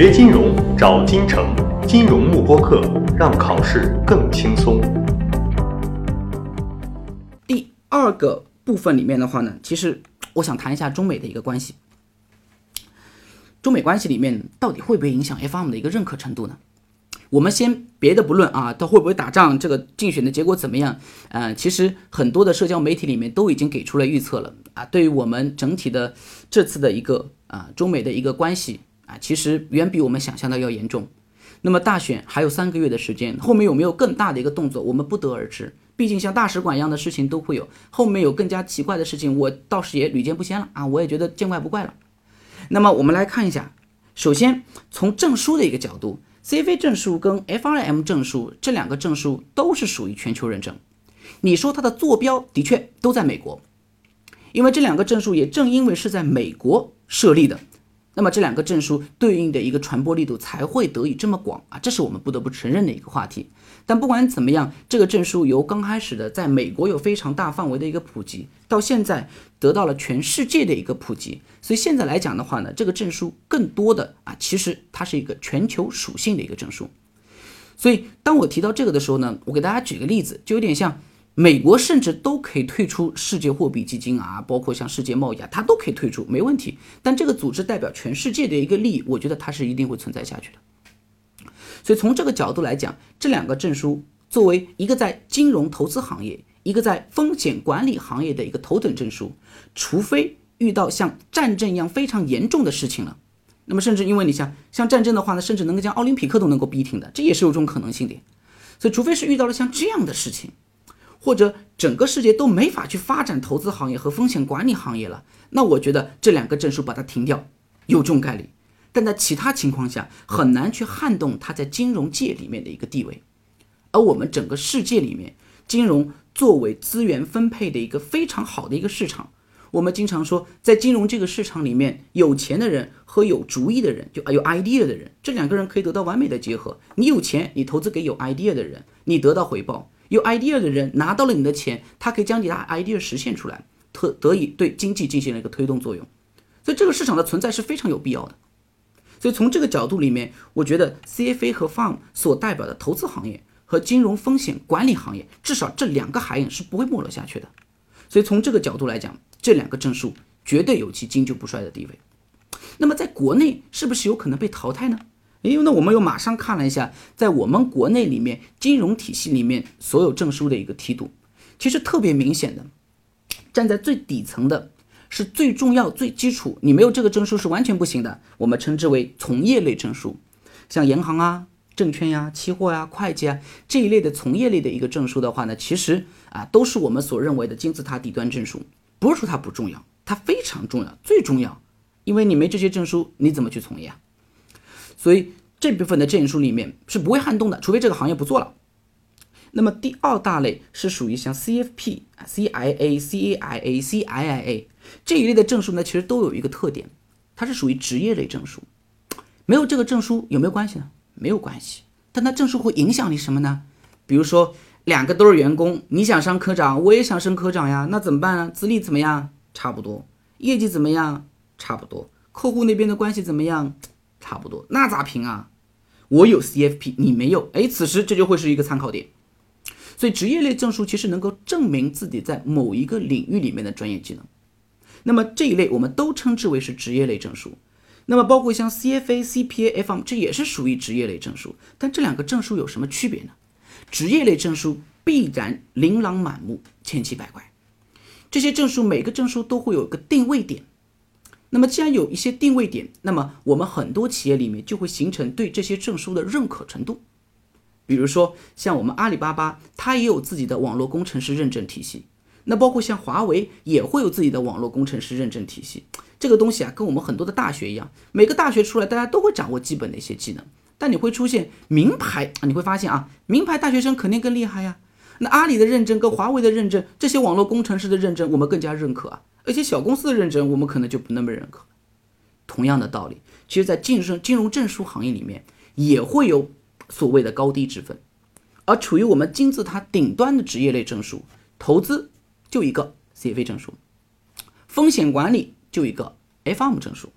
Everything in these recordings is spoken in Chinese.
学金融找金城，金融慕播课，让考试更轻松。第二个部分里面的话呢，其实我想谈一下中美的一个关系。中美关系里面到底会不会影响 FM 的一个认可程度呢？我们先别的不论啊，它会不会打仗，这个竞选的结果怎么样？呃，其实很多的社交媒体里面都已经给出了预测了啊。对于我们整体的这次的一个啊中美的一个关系啊，其实远比我们想象的要严重。那么大选还有三个月的时间，后面有没有更大的一个动作，我们不得而知。毕竟像大使馆一样的事情都会有，后面有更加奇怪的事情，我倒是也屡见不鲜了啊，我也觉得见怪不怪了。那么我们来看一下，首先从证书的一个角度。CFA 证书跟 FRM 证书这两个证书都是属于全球认证。你说它的坐标的确都在美国，因为这两个证书也正因为是在美国设立的。那么这两个证书对应的一个传播力度才会得以这么广啊，这是我们不得不承认的一个话题。但不管怎么样，这个证书由刚开始的在美国有非常大范围的一个普及，到现在得到了全世界的一个普及，所以现在来讲的话呢，这个证书更多的啊，其实它是一个全球属性的一个证书。所以当我提到这个的时候呢，我给大家举个例子，就有点像。美国甚至都可以退出世界货币基金啊，包括像世界贸易啊，它都可以退出，没问题。但这个组织代表全世界的一个利益，我觉得它是一定会存在下去的。所以从这个角度来讲，这两个证书作为一个在金融投资行业，一个在风险管理行业的一个头等证书，除非遇到像战争一样非常严重的事情了，那么甚至因为你像像战争的话呢，甚至能够将奥林匹克都能够逼停的，这也是有种可能性的。所以除非是遇到了像这样的事情。或者整个世界都没法去发展投资行业和风险管理行业了，那我觉得这两个证书把它停掉有这种概率，但在其他情况下很难去撼动它在金融界里面的一个地位。而我们整个世界里面，金融作为资源分配的一个非常好的一个市场，我们经常说，在金融这个市场里面，有钱的人和有主意的人，就有 idea 的人，这两个人可以得到完美的结合。你有钱，你投资给有 idea 的人，你得到回报。有 idea 的人拿到了你的钱，他可以将你的 idea 实现出来，特得以对经济进行了一个推动作用，所以这个市场的存在是非常有必要的。所以从这个角度里面，我觉得 CFA 和 Farm 所代表的投资行业和金融风险管理行业，至少这两个行业是不会没落下去的。所以从这个角度来讲，这两个证书绝对有其经久不衰的地位。那么在国内是不是有可能被淘汰呢？因为呢，我们又马上看了一下，在我们国内里面金融体系里面所有证书的一个梯度，其实特别明显的，站在最底层的是最重要、最基础，你没有这个证书是完全不行的。我们称之为从业类证书，像银行啊、证券呀、期货呀、会计啊这一类的从业类的一个证书的话呢，其实啊都是我们所认为的金字塔底端证书。不是说它不重要，它非常重要，最重要，因为你没这些证书，你怎么去从业啊？所以这部分的证书里面是不会撼动的，除非这个行业不做了。那么第二大类是属于像 CFP、CIA、CAIA、CIIA 这一类的证书呢，其实都有一个特点，它是属于职业类证书。没有这个证书有没有关系呢？没有关系，但它证书会影响你什么呢？比如说两个都是员工，你想升科长，我也想升科长呀，那怎么办呢？资历怎么样？差不多。业绩怎么样？差不多。客户那边的关系怎么样？差不多，那咋评啊？我有 CFP，你没有，哎，此时这就会是一个参考点。所以职业类证书其实能够证明自己在某一个领域里面的专业技能。那么这一类我们都称之为是职业类证书。那么包括像 CFA、CPA、FM，这也是属于职业类证书。但这两个证书有什么区别呢？职业类证书必然琳琅满目、千奇百怪，这些证书每个证书都会有一个定位点。那么，既然有一些定位点，那么我们很多企业里面就会形成对这些证书的认可程度。比如说，像我们阿里巴巴，它也有自己的网络工程师认证体系。那包括像华为也会有自己的网络工程师认证体系。这个东西啊，跟我们很多的大学一样，每个大学出来，大家都会掌握基本的一些技能。但你会出现名牌啊，你会发现啊，名牌大学生肯定更厉害呀。那阿里的认证跟华为的认证，这些网络工程师的认证，我们更加认可啊。而且小公司的认证，我们可能就不那么认可。同样的道理，其实，在晋升金融证书行业里面，也会有所谓的高低之分。而处于我们金字塔顶端的职业类证书，投资就一个 CFA 证书，风险管理就一个 FM 证书。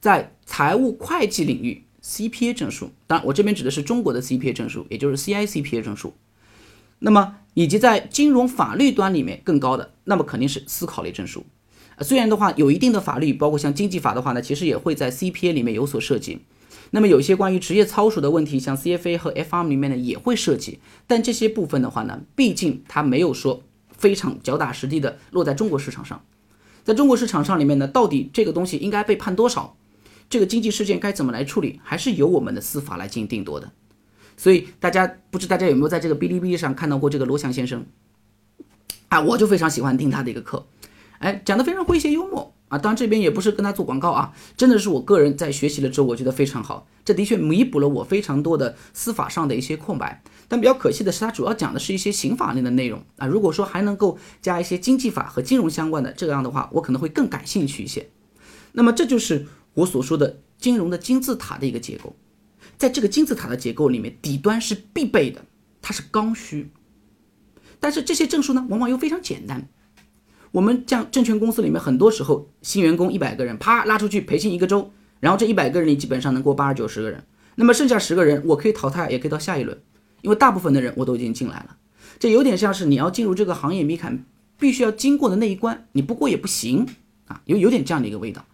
在财务会计领域 CPA 证书，当然我这边指的是中国的 CPA 证书，也就是 CICPA 证书。那么以及在金融法律端里面更高的，那么肯定是思考类证书。啊，虽然的话有一定的法律，包括像经济法的话呢，其实也会在 CPA 里面有所涉及。那么有些关于职业操守的问题，像 CFA 和 FRM 里面呢也会涉及。但这些部分的话呢，毕竟它没有说非常脚打实地的落在中国市场上。在中国市场上里面呢，到底这个东西应该被判多少？这个经济事件该怎么来处理？还是由我们的司法来进行定夺的。所以大家不知大家有没有在这个哔哩哔哩上看到过这个罗翔先生？啊，我就非常喜欢听他的一个课。哎，讲的非常诙谐幽默啊！当然这边也不是跟他做广告啊，真的是我个人在学习了之后，我觉得非常好。这的确弥补了我非常多的司法上的一些空白。但比较可惜的是，他主要讲的是一些刑法类的内容啊。如果说还能够加一些经济法和金融相关的这样的话，我可能会更感兴趣一些。那么这就是我所说的金融的金字塔的一个结构。在这个金字塔的结构里面，底端是必备的，它是刚需。但是这些证书呢，往往又非常简单。我们像证券公司里面，很多时候新员工一百个人，啪拉出去培训一个周，然后这一百个人里基本上能过八十九十个人，那么剩下十个人我可以淘汰，也可以到下一轮，因为大部分的人我都已经进来了。这有点像是你要进入这个行业门槛必须要经过的那一关，你不过也不行啊，有有点这样的一个味道。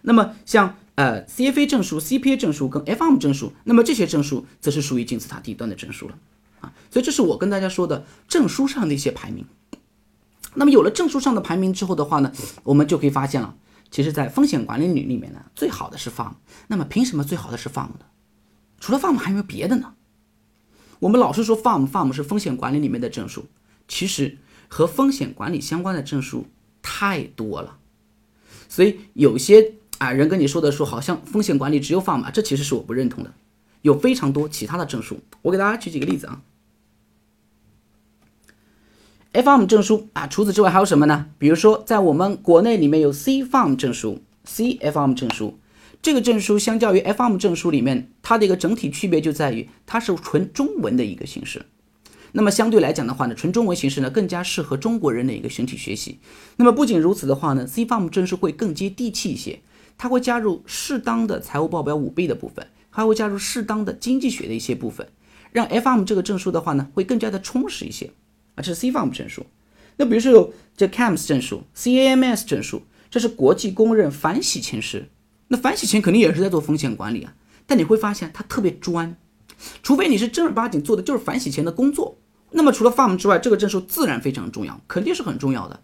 那么像呃 CFA 证书、CPA 证书跟 FRM 证书，那么这些证书则是属于金字塔底端的证书了啊，所以这是我跟大家说的证书上的一些排名。那么有了证书上的排名之后的话呢，我们就可以发现了，其实，在风险管理领域里面呢，最好的是 FM。那么凭什么最好的是 FM 呢？除了 FM 还有没有别的呢？我们老是说 FM FM 是风险管理里面的证书，其实和风险管理相关的证书太多了。所以有些啊人跟你说的说，好像风险管理只有 FARM，这其实是我不认同的，有非常多其他的证书。我给大家举几个例子啊。F M 证书啊，除此之外还有什么呢？比如说，在我们国内里面有 C F M 证书，C F M 证书，这个证书相较于 F M 证书里面，它的一个整体区别就在于它是纯中文的一个形式。那么相对来讲的话呢，纯中文形式呢更加适合中国人的一个群体学习。那么不仅如此的话呢，C F M 证书会更接地气一些，它会加入适当的财务报表舞弊的部分，还会加入适当的经济学的一些部分，让 F M 这个证书的话呢会更加的充实一些。啊，这是 CFRM 证书。那比如说有这 CAMS 证书、CAMS 证书，这是国际公认反洗钱师。那反洗钱肯定也是在做风险管理啊。但你会发现它特别专，除非你是正儿八经做的就是反洗钱的工作。那么除了 FARM 之外，这个证书自然非常重要，肯定是很重要的。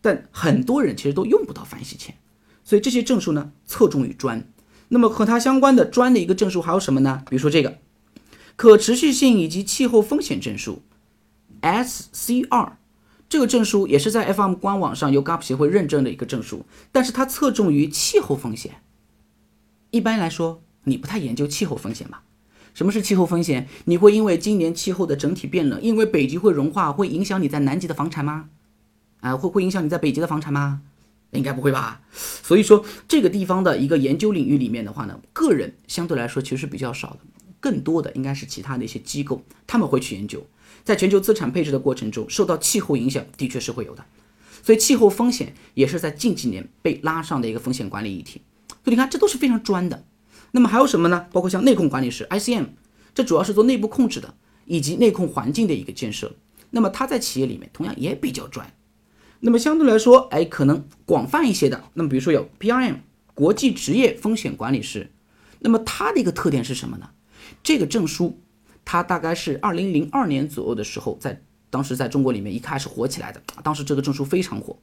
但很多人其实都用不到反洗钱，所以这些证书呢侧重于专。那么和它相关的专的一个证书还有什么呢？比如说这个可持续性以及气候风险证书。SCR 这个证书也是在 FM 官网上由 GAP 协会认证的一个证书，但是它侧重于气候风险。一般来说，你不太研究气候风险吧？什么是气候风险？你会因为今年气候的整体变冷，因为北极会融化，会影响你在南极的房产吗？啊，会会影响你在北极的房产吗？应该不会吧。所以说，这个地方的一个研究领域里面的话呢，个人相对来说其实是比较少的，更多的应该是其他的一些机构，他们会去研究。在全球资产配置的过程中，受到气候影响的确是会有的，所以气候风险也是在近几年被拉上的一个风险管理议题。所以你看，这都是非常专的。那么还有什么呢？包括像内控管理师 （ICM），这主要是做内部控制的，以及内控环境的一个建设。那么它在企业里面同样也比较专。那么相对来说，哎，可能广泛一些的。那么比如说有 PRM 国际职业风险管理师，那么它的一个特点是什么呢？这个证书。它大概是二零零二年左右的时候，在当时在中国里面一开始火起来的。当时这个证书非常火。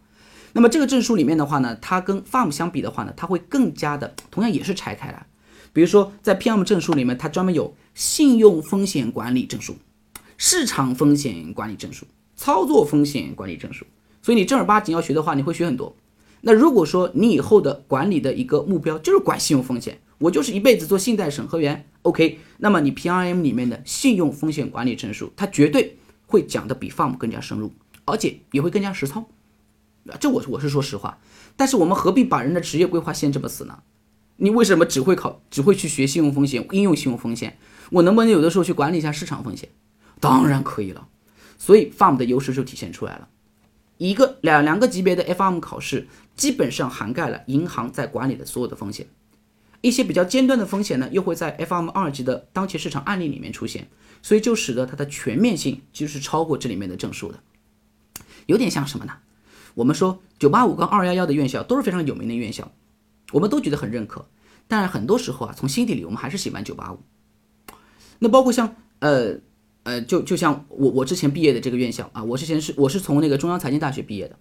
那么这个证书里面的话呢，它跟 FARM 相比的话呢，它会更加的，同样也是拆开来。比如说在 PM 证书里面，它专门有信用风险管理证书、市场风险管理证书、操作风险管理证书。所以你正儿八经要学的话，你会学很多。那如果说你以后的管理的一个目标就是管信用风险，我就是一辈子做信贷审核员，OK，那么你 PRM 里面的信用风险管理证书，它绝对会讲的比 FARM 更加深入，而且也会更加实操。这我我是说实话，但是我们何必把人的职业规划限这么死呢？你为什么只会考，只会去学信用风险、应用信用风险？我能不能有的时候去管理一下市场风险？当然可以了。所以 FARM 的优势就体现出来了，一个两两个级别的 FM 考试，基本上涵盖了银行在管理的所有的风险。一些比较尖端的风险呢，又会在 FM 二级的当前市场案例里面出现，所以就使得它的全面性其实是超过这里面的证书的，有点像什么呢？我们说九八五跟二幺幺的院校都是非常有名的院校，我们都觉得很认可，但是很多时候啊，从心底里我们还是喜欢九八五。那包括像呃呃，就就像我我之前毕业的这个院校啊，我之前是我是从那个中央财经大学毕业的，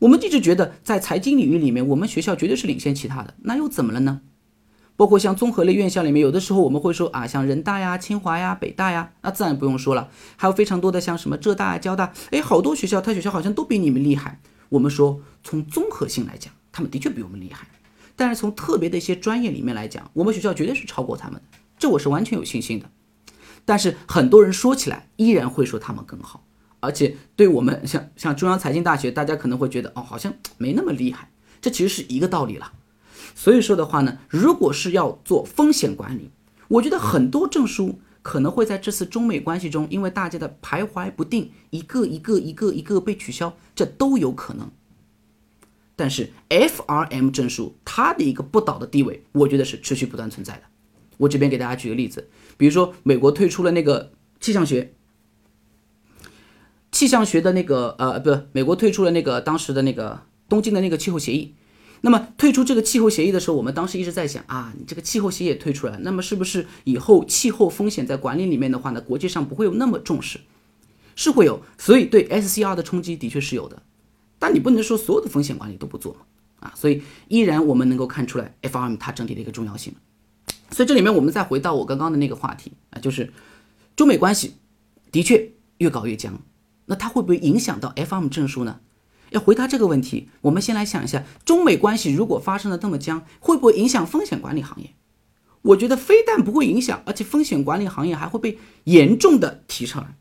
我们一直觉得在财经领域里面，我们学校绝对是领先其他的，那又怎么了呢？包括像综合类院校里面，有的时候我们会说啊，像人大呀、清华呀、北大呀，那自然不用说了，还有非常多的像什么浙大、交大，哎，好多学校，他学校好像都比你们厉害。我们说，从综合性来讲，他们的确比我们厉害，但是从特别的一些专业里面来讲，我们学校绝对是超过他们的，这我是完全有信心的。但是很多人说起来，依然会说他们更好，而且对我们像像中央财经大学，大家可能会觉得哦，好像没那么厉害，这其实是一个道理了。所以说的话呢，如果是要做风险管理，我觉得很多证书。可能会在这次中美关系中，因为大家的徘徊不定，一个一个一个一个被取消，这都有可能。但是 FRM 证书它的一个不倒的地位，我觉得是持续不断存在的。我这边给大家举个例子，比如说美国退出了那个气象学，气象学的那个呃，不，美国退出了那个当时的那个东京的那个气候协议。那么退出这个气候协议的时候，我们当时一直在想啊，你这个气候协议也退出来，那么是不是以后气候风险在管理里面的话呢，国际上不会有那么重视？是会有，所以对 SCR 的冲击的确是有的。但你不能说所有的风险管理都不做嘛，啊，所以依然我们能够看出来 FRM 它整体的一个重要性。所以这里面我们再回到我刚刚的那个话题啊，就是中美关系的确越搞越僵，那它会不会影响到 F M 证书呢？要回答这个问题，我们先来想一下，中美关系如果发生的这么僵，会不会影响风险管理行业？我觉得非但不会影响，而且风险管理行业还会被严重的提上来，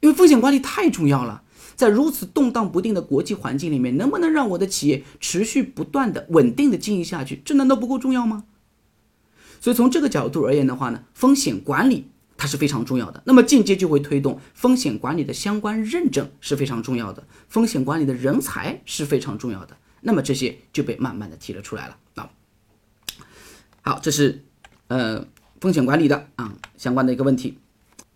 因为风险管理太重要了。在如此动荡不定的国际环境里面，能不能让我的企业持续不断的稳定的经营下去，这难道不够重要吗？所以从这个角度而言的话呢，风险管理。它是非常重要的，那么间接就会推动风险管理的相关认证是非常重要的，风险管理的人才是非常重要的，那么这些就被慢慢的提了出来了啊。好，这是呃风险管理的啊相关的一个问题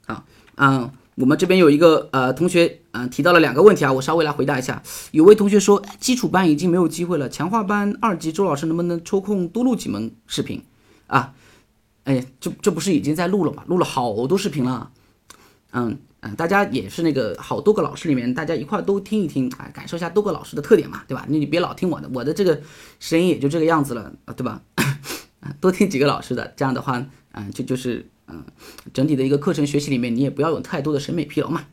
啊啊，我们这边有一个呃同学嗯提到了两个问题啊，我稍微来回答一下。有位同学说基础班已经没有机会了，强化班二级周老师能不能抽空多录几门视频啊？哎，这这不是已经在录了吗？录了好多视频了，嗯嗯，大家也是那个好多个老师里面，大家一块都听一听，啊，感受一下多个老师的特点嘛，对吧？你你别老听我的，我的这个声音也就这个样子了，对吧？多听几个老师的，这样的话，嗯，就就是嗯，整体的一个课程学习里面，你也不要有太多的审美疲劳嘛。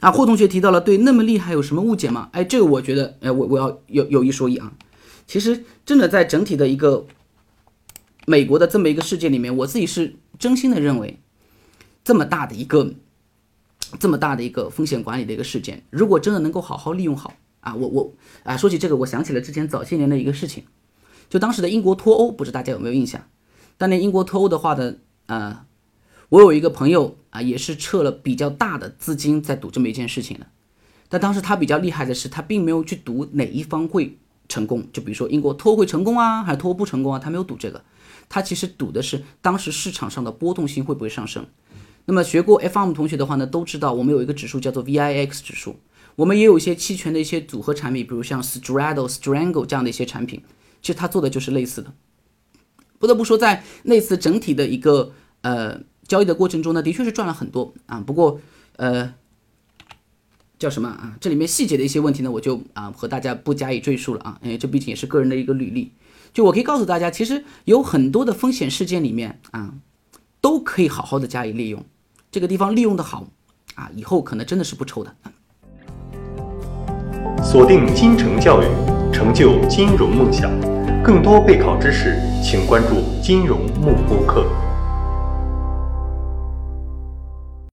啊，霍同学提到了对那么厉害有什么误解吗？哎，这个我觉得，哎，我我要有有一说一啊，其实真的在整体的一个。美国的这么一个世界里面，我自己是真心的认为，这么大的一个，这么大的一个风险管理的一个事件，如果真的能够好好利用好啊，我我啊，说起这个，我想起了之前早些年的一个事情，就当时的英国脱欧，不知大家有没有印象？当年英国脱欧的话呢，呃，我有一个朋友啊，也是撤了比较大的资金在赌这么一件事情的，但当时他比较厉害的是，他并没有去赌哪一方会成功，就比如说英国脱会成功啊，还是脱不成功啊，他没有赌这个。他其实赌的是当时市场上的波动性会不会上升。那么学过 FM 同学的话呢，都知道我们有一个指数叫做 VIX 指数，我们也有一些期权的一些组合产品，比如像 Straddle、Strangle 这样的一些产品，其实他做的就是类似的。不得不说，在那次整体的一个呃交易的过程中呢，的确是赚了很多啊。不过呃叫什么啊？这里面细节的一些问题呢，我就啊和大家不加以赘述了啊，因为这毕竟也是个人的一个履历。就我可以告诉大家，其实有很多的风险事件里面啊，都可以好好的加以利用。这个地方利用的好啊，以后可能真的是不愁的。锁定金城教育，成就金融梦想。更多备考知识，请关注金融慕播课。